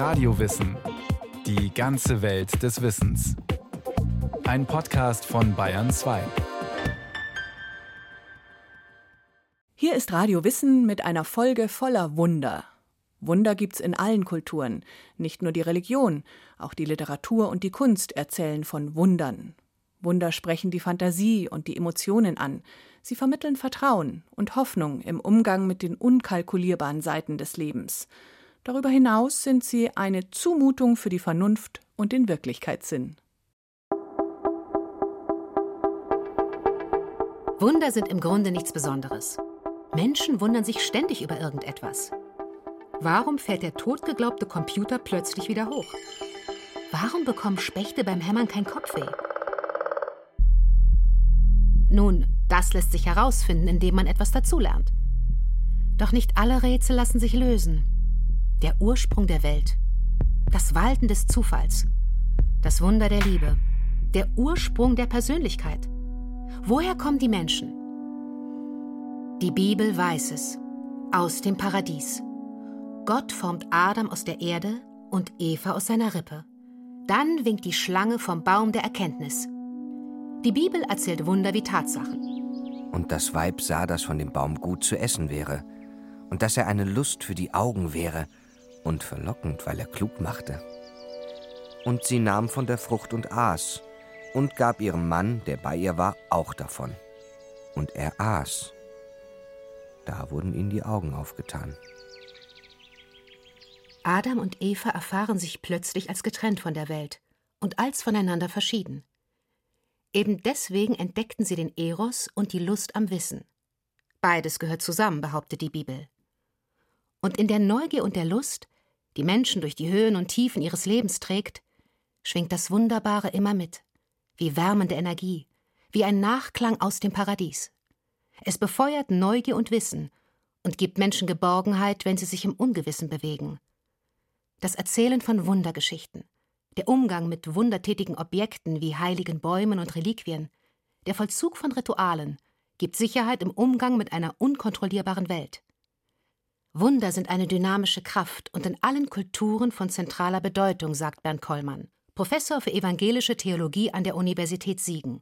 Radiowissen. Die ganze Welt des Wissens. Ein Podcast von Bayern 2. Hier ist Radio Wissen mit einer Folge voller Wunder. Wunder gibt's in allen Kulturen. Nicht nur die Religion, auch die Literatur und die Kunst erzählen von Wundern. Wunder sprechen die Fantasie und die Emotionen an. Sie vermitteln Vertrauen und Hoffnung im Umgang mit den unkalkulierbaren Seiten des Lebens. Darüber hinaus sind sie eine Zumutung für die Vernunft und den Wirklichkeitssinn. Wunder sind im Grunde nichts Besonderes. Menschen wundern sich ständig über irgendetwas. Warum fährt der totgeglaubte Computer plötzlich wieder hoch? Warum bekommen Spechte beim Hämmern kein Kopfweh? Nun, das lässt sich herausfinden, indem man etwas dazulernt. Doch nicht alle Rätsel lassen sich lösen. Der Ursprung der Welt, das Walten des Zufalls, das Wunder der Liebe, der Ursprung der Persönlichkeit. Woher kommen die Menschen? Die Bibel weiß es. Aus dem Paradies. Gott formt Adam aus der Erde und Eva aus seiner Rippe. Dann winkt die Schlange vom Baum der Erkenntnis. Die Bibel erzählt Wunder wie Tatsachen. Und das Weib sah, dass von dem Baum gut zu essen wäre, und dass er eine Lust für die Augen wäre und verlockend, weil er klug machte. Und sie nahm von der Frucht und aß, und gab ihrem Mann, der bei ihr war, auch davon. Und er aß. Da wurden ihnen die Augen aufgetan. Adam und Eva erfahren sich plötzlich als getrennt von der Welt und als voneinander verschieden. Eben deswegen entdeckten sie den Eros und die Lust am Wissen. Beides gehört zusammen, behauptet die Bibel. Und in der Neugier und der Lust, die Menschen durch die Höhen und Tiefen ihres Lebens trägt, schwingt das Wunderbare immer mit, wie wärmende Energie, wie ein Nachklang aus dem Paradies. Es befeuert Neugier und Wissen und gibt Menschen Geborgenheit, wenn sie sich im Ungewissen bewegen. Das Erzählen von Wundergeschichten, der Umgang mit wundertätigen Objekten wie heiligen Bäumen und Reliquien, der Vollzug von Ritualen gibt Sicherheit im Umgang mit einer unkontrollierbaren Welt. Wunder sind eine dynamische Kraft und in allen Kulturen von zentraler Bedeutung, sagt Bernd Kollmann, Professor für evangelische Theologie an der Universität Siegen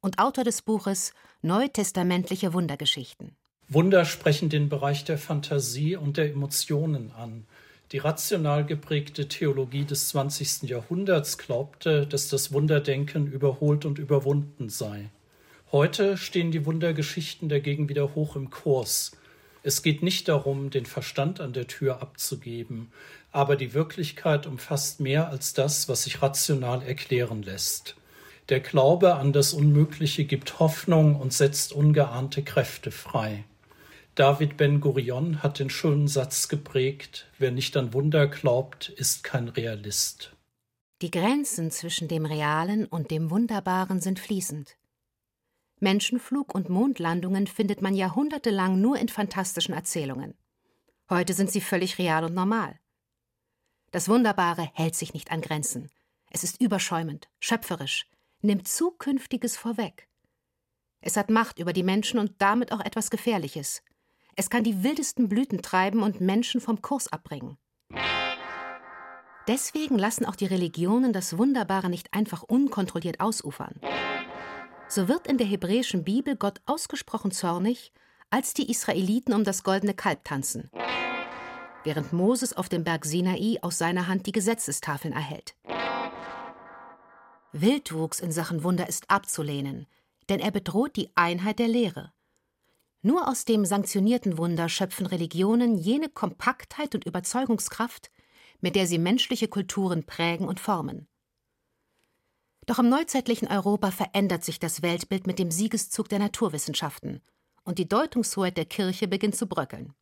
und Autor des Buches Neutestamentliche Wundergeschichten. Wunder sprechen den Bereich der Fantasie und der Emotionen an. Die rational geprägte Theologie des 20. Jahrhunderts glaubte, dass das Wunderdenken überholt und überwunden sei. Heute stehen die Wundergeschichten dagegen wieder hoch im Kurs. Es geht nicht darum, den Verstand an der Tür abzugeben, aber die Wirklichkeit umfasst mehr als das, was sich rational erklären lässt. Der Glaube an das Unmögliche gibt Hoffnung und setzt ungeahnte Kräfte frei. David Ben Gurion hat den schönen Satz geprägt, wer nicht an Wunder glaubt, ist kein Realist. Die Grenzen zwischen dem Realen und dem Wunderbaren sind fließend. Menschenflug und Mondlandungen findet man jahrhundertelang nur in fantastischen Erzählungen. Heute sind sie völlig real und normal. Das Wunderbare hält sich nicht an Grenzen. Es ist überschäumend, schöpferisch, nimmt Zukünftiges vorweg. Es hat Macht über die Menschen und damit auch etwas Gefährliches. Es kann die wildesten Blüten treiben und Menschen vom Kurs abbringen. Deswegen lassen auch die Religionen das Wunderbare nicht einfach unkontrolliert ausufern. So wird in der hebräischen Bibel Gott ausgesprochen zornig, als die Israeliten um das goldene Kalb tanzen, während Moses auf dem Berg Sinai aus seiner Hand die Gesetzestafeln erhält. Wildwuchs in Sachen Wunder ist abzulehnen, denn er bedroht die Einheit der Lehre. Nur aus dem sanktionierten Wunder schöpfen Religionen jene Kompaktheit und Überzeugungskraft, mit der sie menschliche Kulturen prägen und formen. Doch im neuzeitlichen Europa verändert sich das Weltbild mit dem Siegeszug der Naturwissenschaften und die Deutungshoheit der Kirche beginnt zu bröckeln.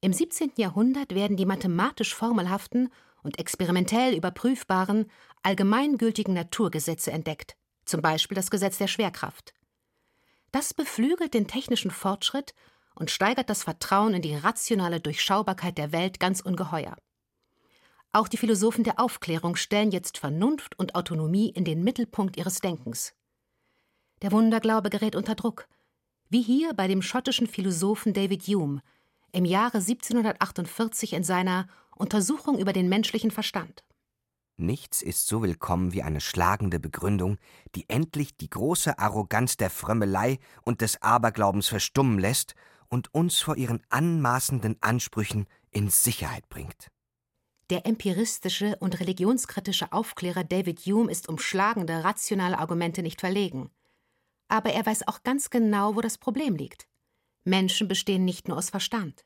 Im 17. Jahrhundert werden die mathematisch formelhaften und experimentell überprüfbaren allgemeingültigen Naturgesetze entdeckt, zum Beispiel das Gesetz der Schwerkraft. Das beflügelt den technischen Fortschritt und steigert das Vertrauen in die rationale Durchschaubarkeit der Welt ganz ungeheuer. Auch die Philosophen der Aufklärung stellen jetzt Vernunft und Autonomie in den Mittelpunkt ihres Denkens. Der Wunderglaube gerät unter Druck, wie hier bei dem schottischen Philosophen David Hume im Jahre 1748 in seiner Untersuchung über den menschlichen Verstand. Nichts ist so willkommen wie eine schlagende Begründung, die endlich die große Arroganz der Frömmelei und des Aberglaubens verstummen lässt und uns vor ihren anmaßenden Ansprüchen in Sicherheit bringt. Der empiristische und religionskritische Aufklärer David Hume ist um schlagende, rationale Argumente nicht verlegen. Aber er weiß auch ganz genau, wo das Problem liegt. Menschen bestehen nicht nur aus Verstand.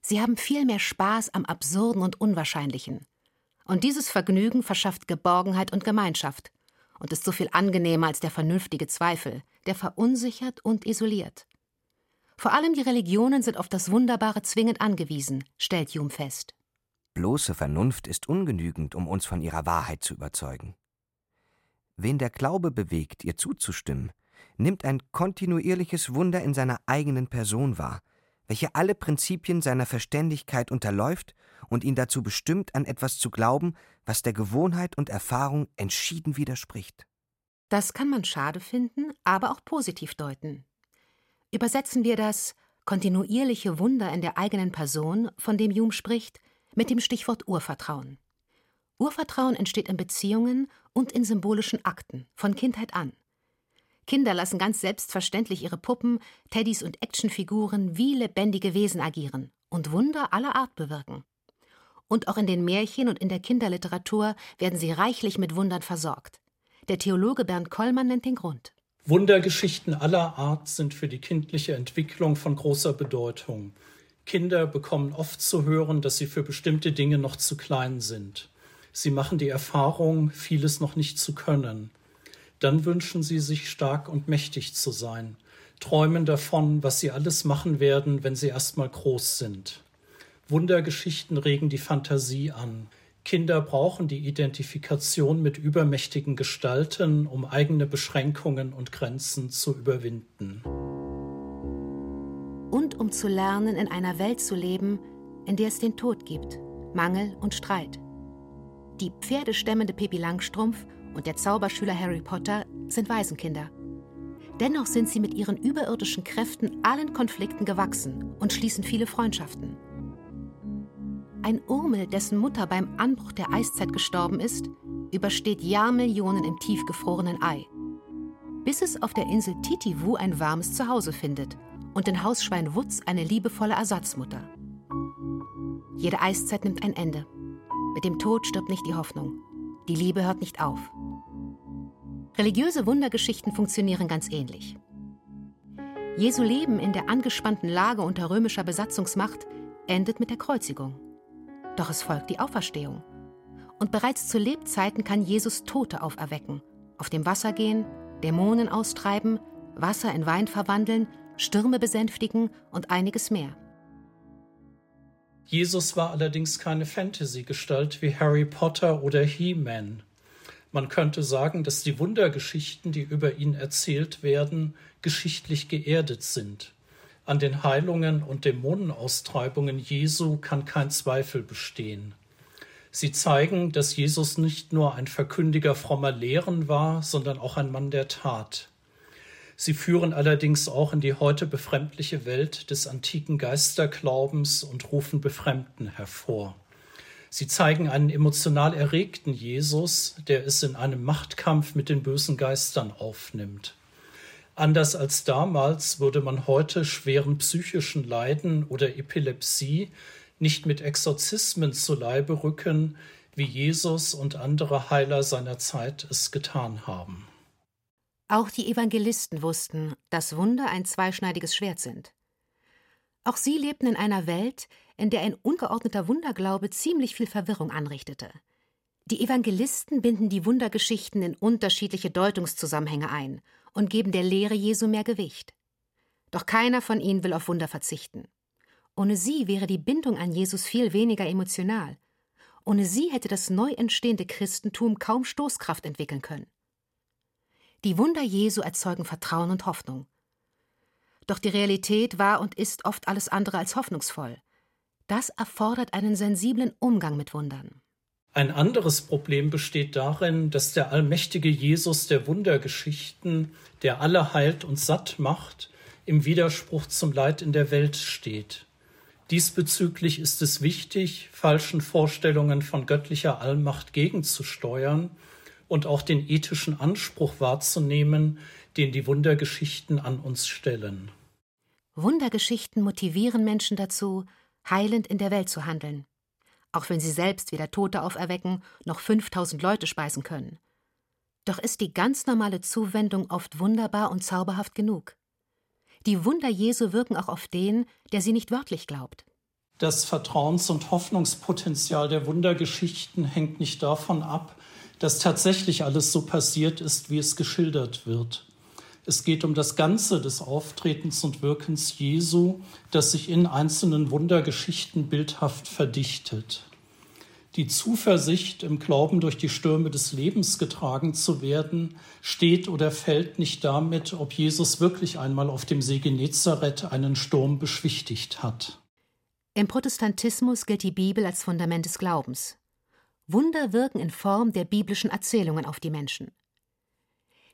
Sie haben viel mehr Spaß am Absurden und Unwahrscheinlichen. Und dieses Vergnügen verschafft Geborgenheit und Gemeinschaft und ist so viel angenehmer als der vernünftige Zweifel, der verunsichert und isoliert. Vor allem die Religionen sind auf das Wunderbare zwingend angewiesen, stellt Hume fest. Bloße Vernunft ist ungenügend, um uns von ihrer Wahrheit zu überzeugen. Wen der Glaube bewegt, ihr zuzustimmen, nimmt ein kontinuierliches Wunder in seiner eigenen Person wahr, welche alle Prinzipien seiner Verständigkeit unterläuft und ihn dazu bestimmt, an etwas zu glauben, was der Gewohnheit und Erfahrung entschieden widerspricht. Das kann man schade finden, aber auch positiv deuten. Übersetzen wir das kontinuierliche Wunder in der eigenen Person, von dem Hume spricht, mit dem Stichwort Urvertrauen. Urvertrauen entsteht in Beziehungen und in symbolischen Akten, von Kindheit an. Kinder lassen ganz selbstverständlich ihre Puppen, Teddys und Actionfiguren wie lebendige Wesen agieren und Wunder aller Art bewirken. Und auch in den Märchen und in der Kinderliteratur werden sie reichlich mit Wundern versorgt. Der Theologe Bernd Kollmann nennt den Grund. Wundergeschichten aller Art sind für die kindliche Entwicklung von großer Bedeutung. Kinder bekommen oft zu hören, dass sie für bestimmte Dinge noch zu klein sind. Sie machen die Erfahrung, vieles noch nicht zu können. Dann wünschen sie sich stark und mächtig zu sein, träumen davon, was sie alles machen werden, wenn sie erstmal groß sind. Wundergeschichten regen die Fantasie an. Kinder brauchen die Identifikation mit übermächtigen Gestalten, um eigene Beschränkungen und Grenzen zu überwinden zu lernen, in einer Welt zu leben, in der es den Tod gibt, Mangel und Streit. Die pferdestemmende Pippi Langstrumpf und der Zauberschüler Harry Potter sind Waisenkinder. Dennoch sind sie mit ihren überirdischen Kräften allen Konflikten gewachsen und schließen viele Freundschaften. Ein Urmel, dessen Mutter beim Anbruch der Eiszeit gestorben ist, übersteht Jahrmillionen im tiefgefrorenen Ei. Bis es auf der Insel Titivu ein warmes Zuhause findet und in Hausschwein Wutz eine liebevolle Ersatzmutter. Jede Eiszeit nimmt ein Ende. Mit dem Tod stirbt nicht die Hoffnung. Die Liebe hört nicht auf. Religiöse Wundergeschichten funktionieren ganz ähnlich. Jesu Leben in der angespannten Lage unter römischer Besatzungsmacht endet mit der Kreuzigung. Doch es folgt die Auferstehung. Und bereits zu Lebzeiten kann Jesus Tote auferwecken, auf dem Wasser gehen, Dämonen austreiben, Wasser in Wein verwandeln Stürme besänftigen und einiges mehr. Jesus war allerdings keine Fantasy-Gestalt wie Harry Potter oder He-Man. Man könnte sagen, dass die Wundergeschichten, die über ihn erzählt werden, geschichtlich geerdet sind. An den Heilungen und Dämonenaustreibungen Jesu kann kein Zweifel bestehen. Sie zeigen, dass Jesus nicht nur ein Verkündiger frommer Lehren war, sondern auch ein Mann der Tat. Sie führen allerdings auch in die heute befremdliche Welt des antiken Geisterglaubens und rufen Befremden hervor. Sie zeigen einen emotional erregten Jesus, der es in einem Machtkampf mit den bösen Geistern aufnimmt. Anders als damals würde man heute schweren psychischen Leiden oder Epilepsie nicht mit Exorzismen zu Leibe rücken, wie Jesus und andere Heiler seiner Zeit es getan haben. Auch die Evangelisten wussten, dass Wunder ein zweischneidiges Schwert sind. Auch sie lebten in einer Welt, in der ein ungeordneter Wunderglaube ziemlich viel Verwirrung anrichtete. Die Evangelisten binden die Wundergeschichten in unterschiedliche Deutungszusammenhänge ein und geben der Lehre Jesu mehr Gewicht. Doch keiner von ihnen will auf Wunder verzichten. Ohne sie wäre die Bindung an Jesus viel weniger emotional. Ohne sie hätte das neu entstehende Christentum kaum Stoßkraft entwickeln können. Die Wunder Jesu erzeugen Vertrauen und Hoffnung. Doch die Realität war und ist oft alles andere als hoffnungsvoll. Das erfordert einen sensiblen Umgang mit Wundern. Ein anderes Problem besteht darin, dass der allmächtige Jesus der Wundergeschichten, der alle heilt und satt macht, im Widerspruch zum Leid in der Welt steht. Diesbezüglich ist es wichtig, falschen Vorstellungen von göttlicher Allmacht gegenzusteuern und auch den ethischen Anspruch wahrzunehmen, den die Wundergeschichten an uns stellen. Wundergeschichten motivieren Menschen dazu, heilend in der Welt zu handeln, auch wenn sie selbst weder Tote auferwecken noch 5000 Leute speisen können. Doch ist die ganz normale Zuwendung oft wunderbar und zauberhaft genug. Die Wunder Jesu wirken auch auf den, der sie nicht wörtlich glaubt. Das Vertrauens- und Hoffnungspotenzial der Wundergeschichten hängt nicht davon ab, dass tatsächlich alles so passiert ist, wie es geschildert wird. Es geht um das Ganze des Auftretens und Wirkens Jesu, das sich in einzelnen Wundergeschichten bildhaft verdichtet. Die Zuversicht, im Glauben durch die Stürme des Lebens getragen zu werden, steht oder fällt nicht damit, ob Jesus wirklich einmal auf dem See Genezareth einen Sturm beschwichtigt hat. Im Protestantismus gilt die Bibel als Fundament des Glaubens. Wunder wirken in Form der biblischen Erzählungen auf die Menschen.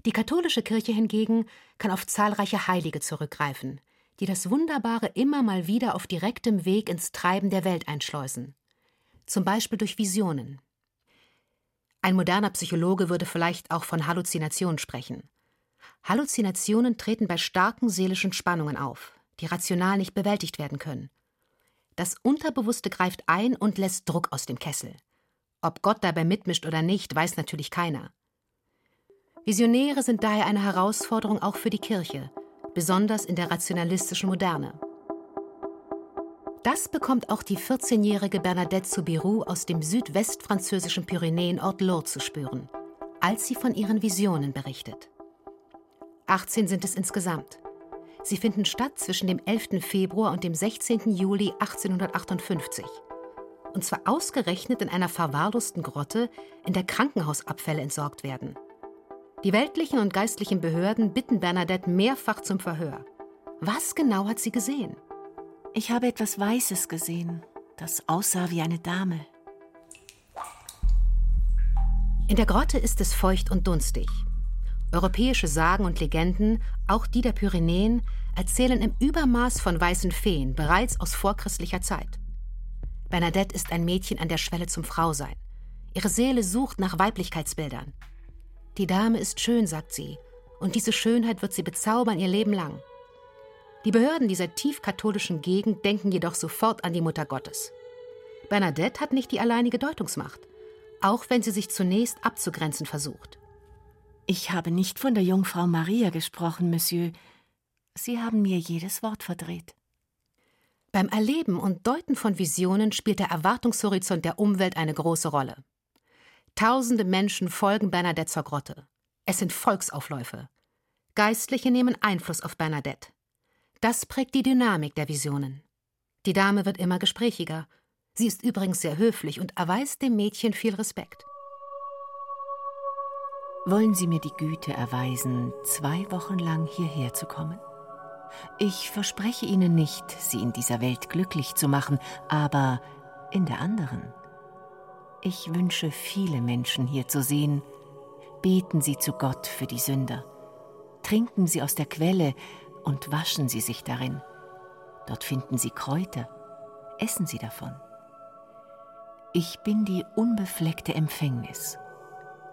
Die katholische Kirche hingegen kann auf zahlreiche Heilige zurückgreifen, die das Wunderbare immer mal wieder auf direktem Weg ins Treiben der Welt einschleusen zum Beispiel durch Visionen. Ein moderner Psychologe würde vielleicht auch von Halluzinationen sprechen. Halluzinationen treten bei starken seelischen Spannungen auf, die rational nicht bewältigt werden können. Das Unterbewusste greift ein und lässt Druck aus dem Kessel. Ob Gott dabei mitmischt oder nicht, weiß natürlich keiner. Visionäre sind daher eine Herausforderung auch für die Kirche, besonders in der rationalistischen Moderne. Das bekommt auch die 14-jährige Bernadette Soubirou aus dem südwestfranzösischen Pyrenäenort Lourdes zu spüren, als sie von ihren Visionen berichtet. 18 sind es insgesamt. Sie finden statt zwischen dem 11. Februar und dem 16. Juli 1858. Und zwar ausgerechnet in einer verwahrlosten Grotte, in der Krankenhausabfälle entsorgt werden. Die weltlichen und geistlichen Behörden bitten Bernadette mehrfach zum Verhör. Was genau hat sie gesehen? Ich habe etwas Weißes gesehen, das aussah wie eine Dame. In der Grotte ist es feucht und dunstig. Europäische Sagen und Legenden, auch die der Pyrenäen, erzählen im Übermaß von weißen Feen, bereits aus vorchristlicher Zeit. Bernadette ist ein Mädchen an der Schwelle zum Frausein. Ihre Seele sucht nach Weiblichkeitsbildern. Die Dame ist schön, sagt sie, und diese Schönheit wird sie bezaubern ihr Leben lang. Die Behörden dieser tiefkatholischen Gegend denken jedoch sofort an die Mutter Gottes. Bernadette hat nicht die alleinige Deutungsmacht, auch wenn sie sich zunächst abzugrenzen versucht. Ich habe nicht von der Jungfrau Maria gesprochen, Monsieur. Sie haben mir jedes Wort verdreht. Beim Erleben und Deuten von Visionen spielt der Erwartungshorizont der Umwelt eine große Rolle. Tausende Menschen folgen Bernadette zur Grotte. Es sind Volksaufläufe. Geistliche nehmen Einfluss auf Bernadette. Das prägt die Dynamik der Visionen. Die Dame wird immer gesprächiger. Sie ist übrigens sehr höflich und erweist dem Mädchen viel Respekt. Wollen Sie mir die Güte erweisen, zwei Wochen lang hierher zu kommen? Ich verspreche Ihnen nicht, Sie in dieser Welt glücklich zu machen, aber in der anderen. Ich wünsche viele Menschen hier zu sehen. Beten Sie zu Gott für die Sünder. Trinken Sie aus der Quelle und waschen Sie sich darin. Dort finden Sie Kräuter. Essen Sie davon. Ich bin die unbefleckte Empfängnis.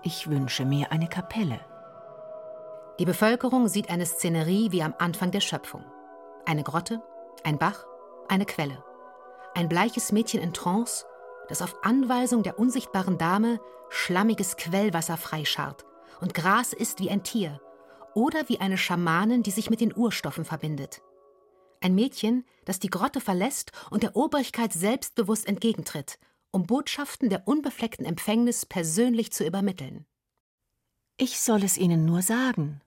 Ich wünsche mir eine Kapelle. Die Bevölkerung sieht eine Szenerie wie am Anfang der Schöpfung. Eine Grotte, ein Bach, eine Quelle. Ein bleiches Mädchen in Trance, das auf Anweisung der unsichtbaren Dame schlammiges Quellwasser freischarrt und Gras isst wie ein Tier oder wie eine Schamanin, die sich mit den Urstoffen verbindet. Ein Mädchen, das die Grotte verlässt und der Obrigkeit selbstbewusst entgegentritt, um Botschaften der unbefleckten Empfängnis persönlich zu übermitteln. Ich soll es Ihnen nur sagen.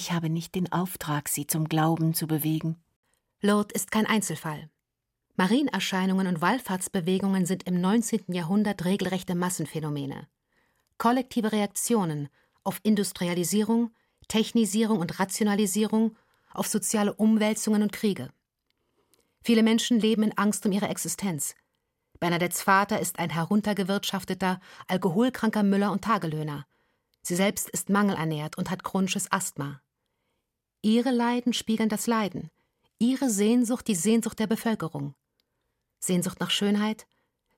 Ich habe nicht den Auftrag, Sie zum Glauben zu bewegen. Lourdes ist kein Einzelfall. Marienerscheinungen und Wallfahrtsbewegungen sind im 19. Jahrhundert regelrechte Massenphänomene. Kollektive Reaktionen auf Industrialisierung, Technisierung und Rationalisierung, auf soziale Umwälzungen und Kriege. Viele Menschen leben in Angst um ihre Existenz. Bernadettes Vater ist ein heruntergewirtschafteter, alkoholkranker Müller und Tagelöhner. Sie selbst ist mangelernährt und hat chronisches Asthma. Ihre Leiden spiegeln das Leiden, ihre Sehnsucht die Sehnsucht der Bevölkerung. Sehnsucht nach Schönheit,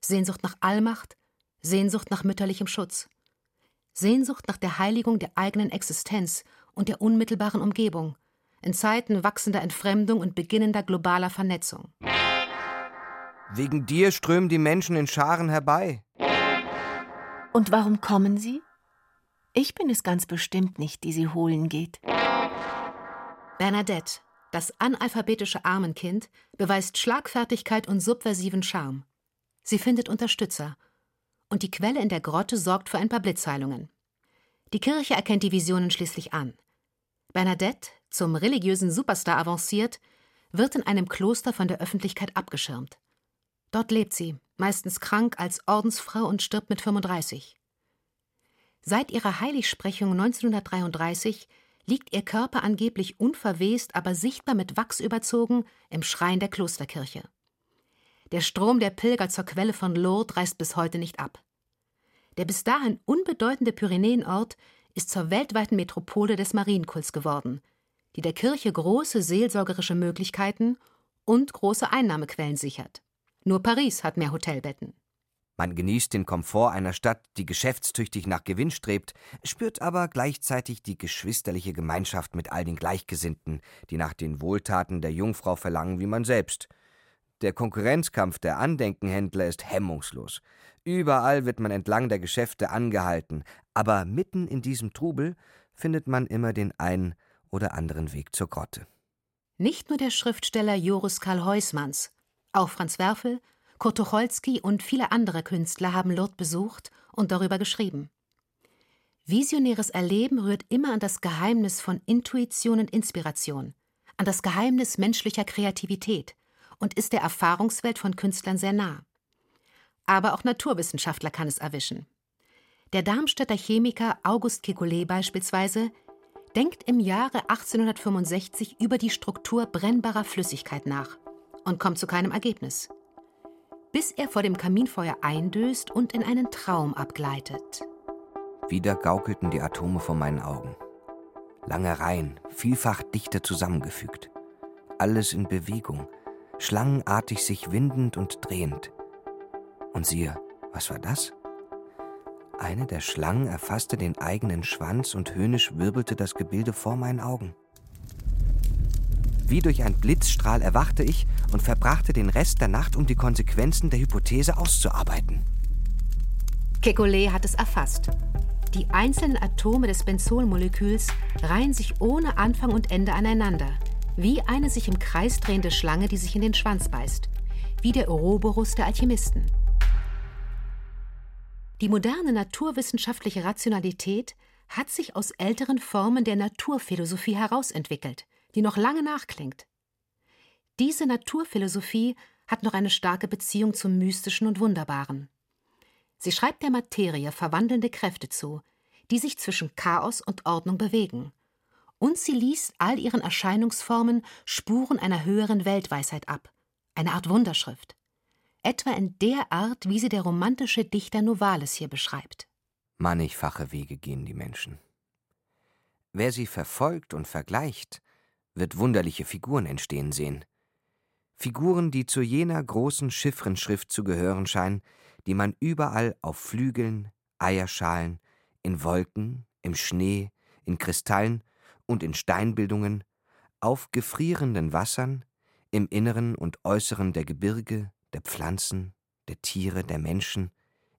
Sehnsucht nach Allmacht, Sehnsucht nach mütterlichem Schutz. Sehnsucht nach der Heiligung der eigenen Existenz und der unmittelbaren Umgebung, in Zeiten wachsender Entfremdung und beginnender globaler Vernetzung. Wegen dir strömen die Menschen in Scharen herbei. Und warum kommen sie? Ich bin es ganz bestimmt nicht, die sie holen geht. Bernadette, das analphabetische Armenkind, beweist Schlagfertigkeit und subversiven Charme. Sie findet Unterstützer. Und die Quelle in der Grotte sorgt für ein paar Blitzheilungen. Die Kirche erkennt die Visionen schließlich an. Bernadette, zum religiösen Superstar avanciert, wird in einem Kloster von der Öffentlichkeit abgeschirmt. Dort lebt sie, meistens krank als Ordensfrau und stirbt mit 35. Seit ihrer Heiligsprechung 1933 liegt ihr Körper angeblich unverwest, aber sichtbar mit Wachs überzogen im Schrein der Klosterkirche. Der Strom der Pilger zur Quelle von Lourdes reißt bis heute nicht ab. Der bis dahin unbedeutende Pyrenäenort ist zur weltweiten Metropole des Marienkults geworden, die der Kirche große seelsorgerische Möglichkeiten und große Einnahmequellen sichert. Nur Paris hat mehr Hotelbetten. Man genießt den Komfort einer Stadt, die geschäftstüchtig nach Gewinn strebt, spürt aber gleichzeitig die geschwisterliche Gemeinschaft mit all den Gleichgesinnten, die nach den Wohltaten der Jungfrau verlangen wie man selbst. Der Konkurrenzkampf der Andenkenhändler ist hemmungslos. Überall wird man entlang der Geschäfte angehalten, aber mitten in diesem Trubel findet man immer den einen oder anderen Weg zur Grotte. Nicht nur der Schriftsteller Joris Karl Heusmanns, auch Franz Werfel, Kurt Tucholsky und viele andere Künstler haben Lourdes besucht und darüber geschrieben. Visionäres Erleben rührt immer an das Geheimnis von Intuition und Inspiration, an das Geheimnis menschlicher Kreativität und ist der Erfahrungswelt von Künstlern sehr nah. Aber auch Naturwissenschaftler kann es erwischen. Der Darmstädter Chemiker August Kekulé beispielsweise denkt im Jahre 1865 über die Struktur brennbarer Flüssigkeit nach und kommt zu keinem Ergebnis. Bis er vor dem Kaminfeuer eindöst und in einen Traum abgleitet. Wieder gaukelten die Atome vor meinen Augen. Lange Reihen, vielfach dichter zusammengefügt. Alles in Bewegung, schlangenartig sich windend und drehend. Und siehe, was war das? Eine der Schlangen erfasste den eigenen Schwanz und höhnisch wirbelte das Gebilde vor meinen Augen. Wie durch einen Blitzstrahl erwachte ich und verbrachte den Rest der Nacht, um die Konsequenzen der Hypothese auszuarbeiten. Kekulé hat es erfasst. Die einzelnen Atome des Benzolmoleküls reihen sich ohne Anfang und Ende aneinander, wie eine sich im Kreis drehende Schlange, die sich in den Schwanz beißt, wie der Ouroboros der Alchemisten. Die moderne naturwissenschaftliche Rationalität hat sich aus älteren Formen der Naturphilosophie herausentwickelt die noch lange nachklingt. Diese Naturphilosophie hat noch eine starke Beziehung zum Mystischen und Wunderbaren. Sie schreibt der Materie verwandelnde Kräfte zu, die sich zwischen Chaos und Ordnung bewegen. Und sie liest all ihren Erscheinungsformen Spuren einer höheren Weltweisheit ab, eine Art Wunderschrift. Etwa in der Art, wie sie der romantische Dichter Novalis hier beschreibt. Mannigfache Wege gehen die Menschen. Wer sie verfolgt und vergleicht, wird wunderliche Figuren entstehen sehen. Figuren, die zu jener großen Chiffrenschrift zu gehören scheinen, die man überall auf Flügeln, Eierschalen, in Wolken, im Schnee, in Kristallen und in Steinbildungen, auf gefrierenden Wassern, im Inneren und Äußeren der Gebirge, der Pflanzen, der Tiere, der Menschen,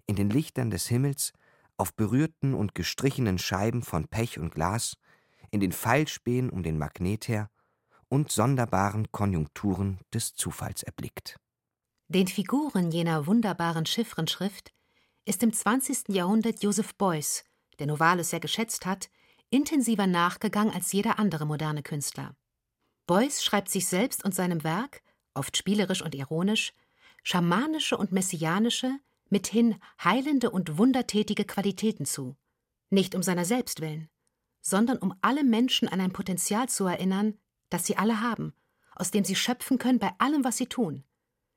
in den Lichtern des Himmels, auf berührten und gestrichenen Scheiben von Pech und Glas, in den Pfeilspähen um den Magnet her und sonderbaren Konjunkturen des Zufalls erblickt. Den Figuren jener wunderbaren Chiffrenschrift ist im 20. Jahrhundert Joseph Beuys, der Novalis sehr geschätzt hat, intensiver nachgegangen als jeder andere moderne Künstler. Beuys schreibt sich selbst und seinem Werk, oft spielerisch und ironisch, schamanische und messianische, mithin heilende und wundertätige Qualitäten zu, nicht um seiner selbst willen, sondern um alle Menschen an ein Potenzial zu erinnern, das sie alle haben, aus dem sie schöpfen können bei allem, was sie tun.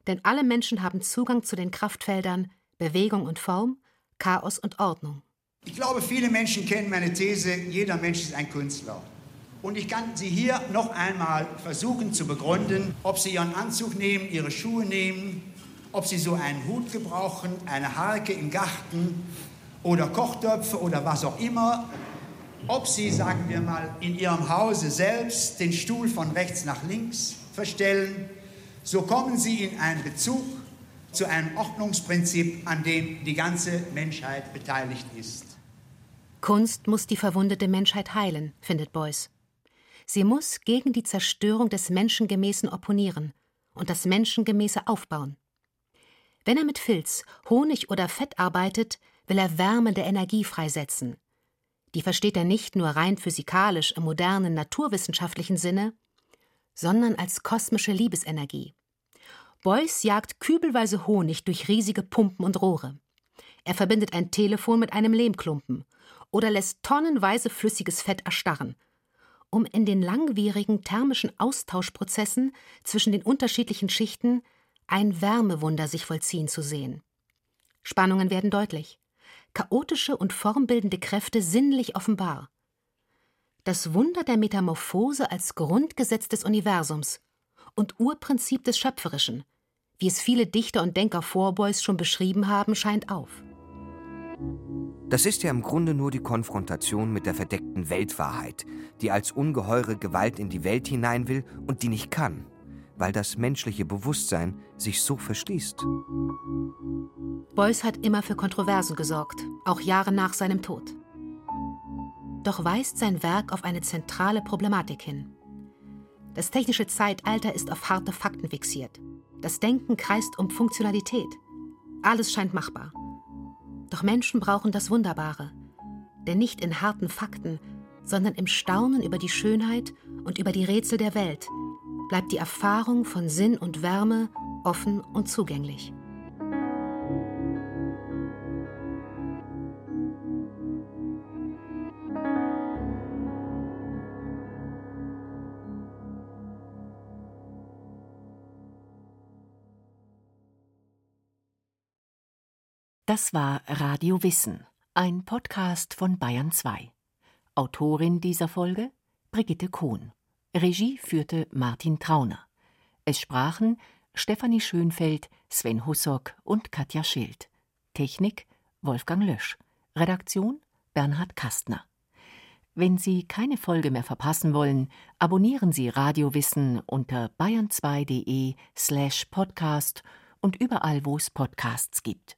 Denn alle Menschen haben Zugang zu den Kraftfeldern Bewegung und Form, Chaos und Ordnung. Ich glaube, viele Menschen kennen meine These, jeder Mensch ist ein Künstler. Und ich kann sie hier noch einmal versuchen zu begründen, ob sie ihren Anzug nehmen, ihre Schuhe nehmen, ob Sie so einen Hut gebrauchen, eine Harke im Garten oder Kochtöpfe oder was auch immer, ob Sie, sagen wir mal, in Ihrem Hause selbst den Stuhl von rechts nach links verstellen, so kommen Sie in einen Bezug zu einem Ordnungsprinzip, an dem die ganze Menschheit beteiligt ist. Kunst muss die verwundete Menschheit heilen, findet Beuys. Sie muss gegen die Zerstörung des Menschengemäßen opponieren und das Menschengemäße aufbauen. Wenn er mit Filz, Honig oder Fett arbeitet, will er wärmende Energie freisetzen. Die versteht er nicht nur rein physikalisch im modernen naturwissenschaftlichen Sinne, sondern als kosmische Liebesenergie. Beuys jagt kübelweise Honig durch riesige Pumpen und Rohre. Er verbindet ein Telefon mit einem Lehmklumpen oder lässt tonnenweise flüssiges Fett erstarren, um in den langwierigen thermischen Austauschprozessen zwischen den unterschiedlichen Schichten ein Wärmewunder sich vollziehen zu sehen. Spannungen werden deutlich, chaotische und formbildende Kräfte sinnlich offenbar. Das Wunder der Metamorphose als Grundgesetz des Universums und Urprinzip des Schöpferischen, wie es viele Dichter und Denker vor Beuys schon beschrieben haben, scheint auf. Das ist ja im Grunde nur die Konfrontation mit der verdeckten Weltwahrheit, die als ungeheure Gewalt in die Welt hinein will und die nicht kann weil das menschliche Bewusstsein sich so verschließt. Beuys hat immer für Kontroversen gesorgt, auch Jahre nach seinem Tod. Doch weist sein Werk auf eine zentrale Problematik hin. Das technische Zeitalter ist auf harte Fakten fixiert. Das Denken kreist um Funktionalität. Alles scheint machbar. Doch Menschen brauchen das Wunderbare. Denn nicht in harten Fakten, sondern im Staunen über die Schönheit und über die Rätsel der Welt, bleibt die Erfahrung von Sinn und Wärme offen und zugänglich. Das war Radio Wissen, ein Podcast von Bayern 2. Autorin dieser Folge Brigitte Kohn. Regie führte Martin Trauner. Es sprachen Stefanie Schönfeld, Sven Hussock und Katja Schild. Technik Wolfgang Lösch. Redaktion Bernhard Kastner. Wenn Sie keine Folge mehr verpassen wollen, abonnieren Sie Radiowissen unter bayern2.de slash podcast und überall, wo es Podcasts gibt.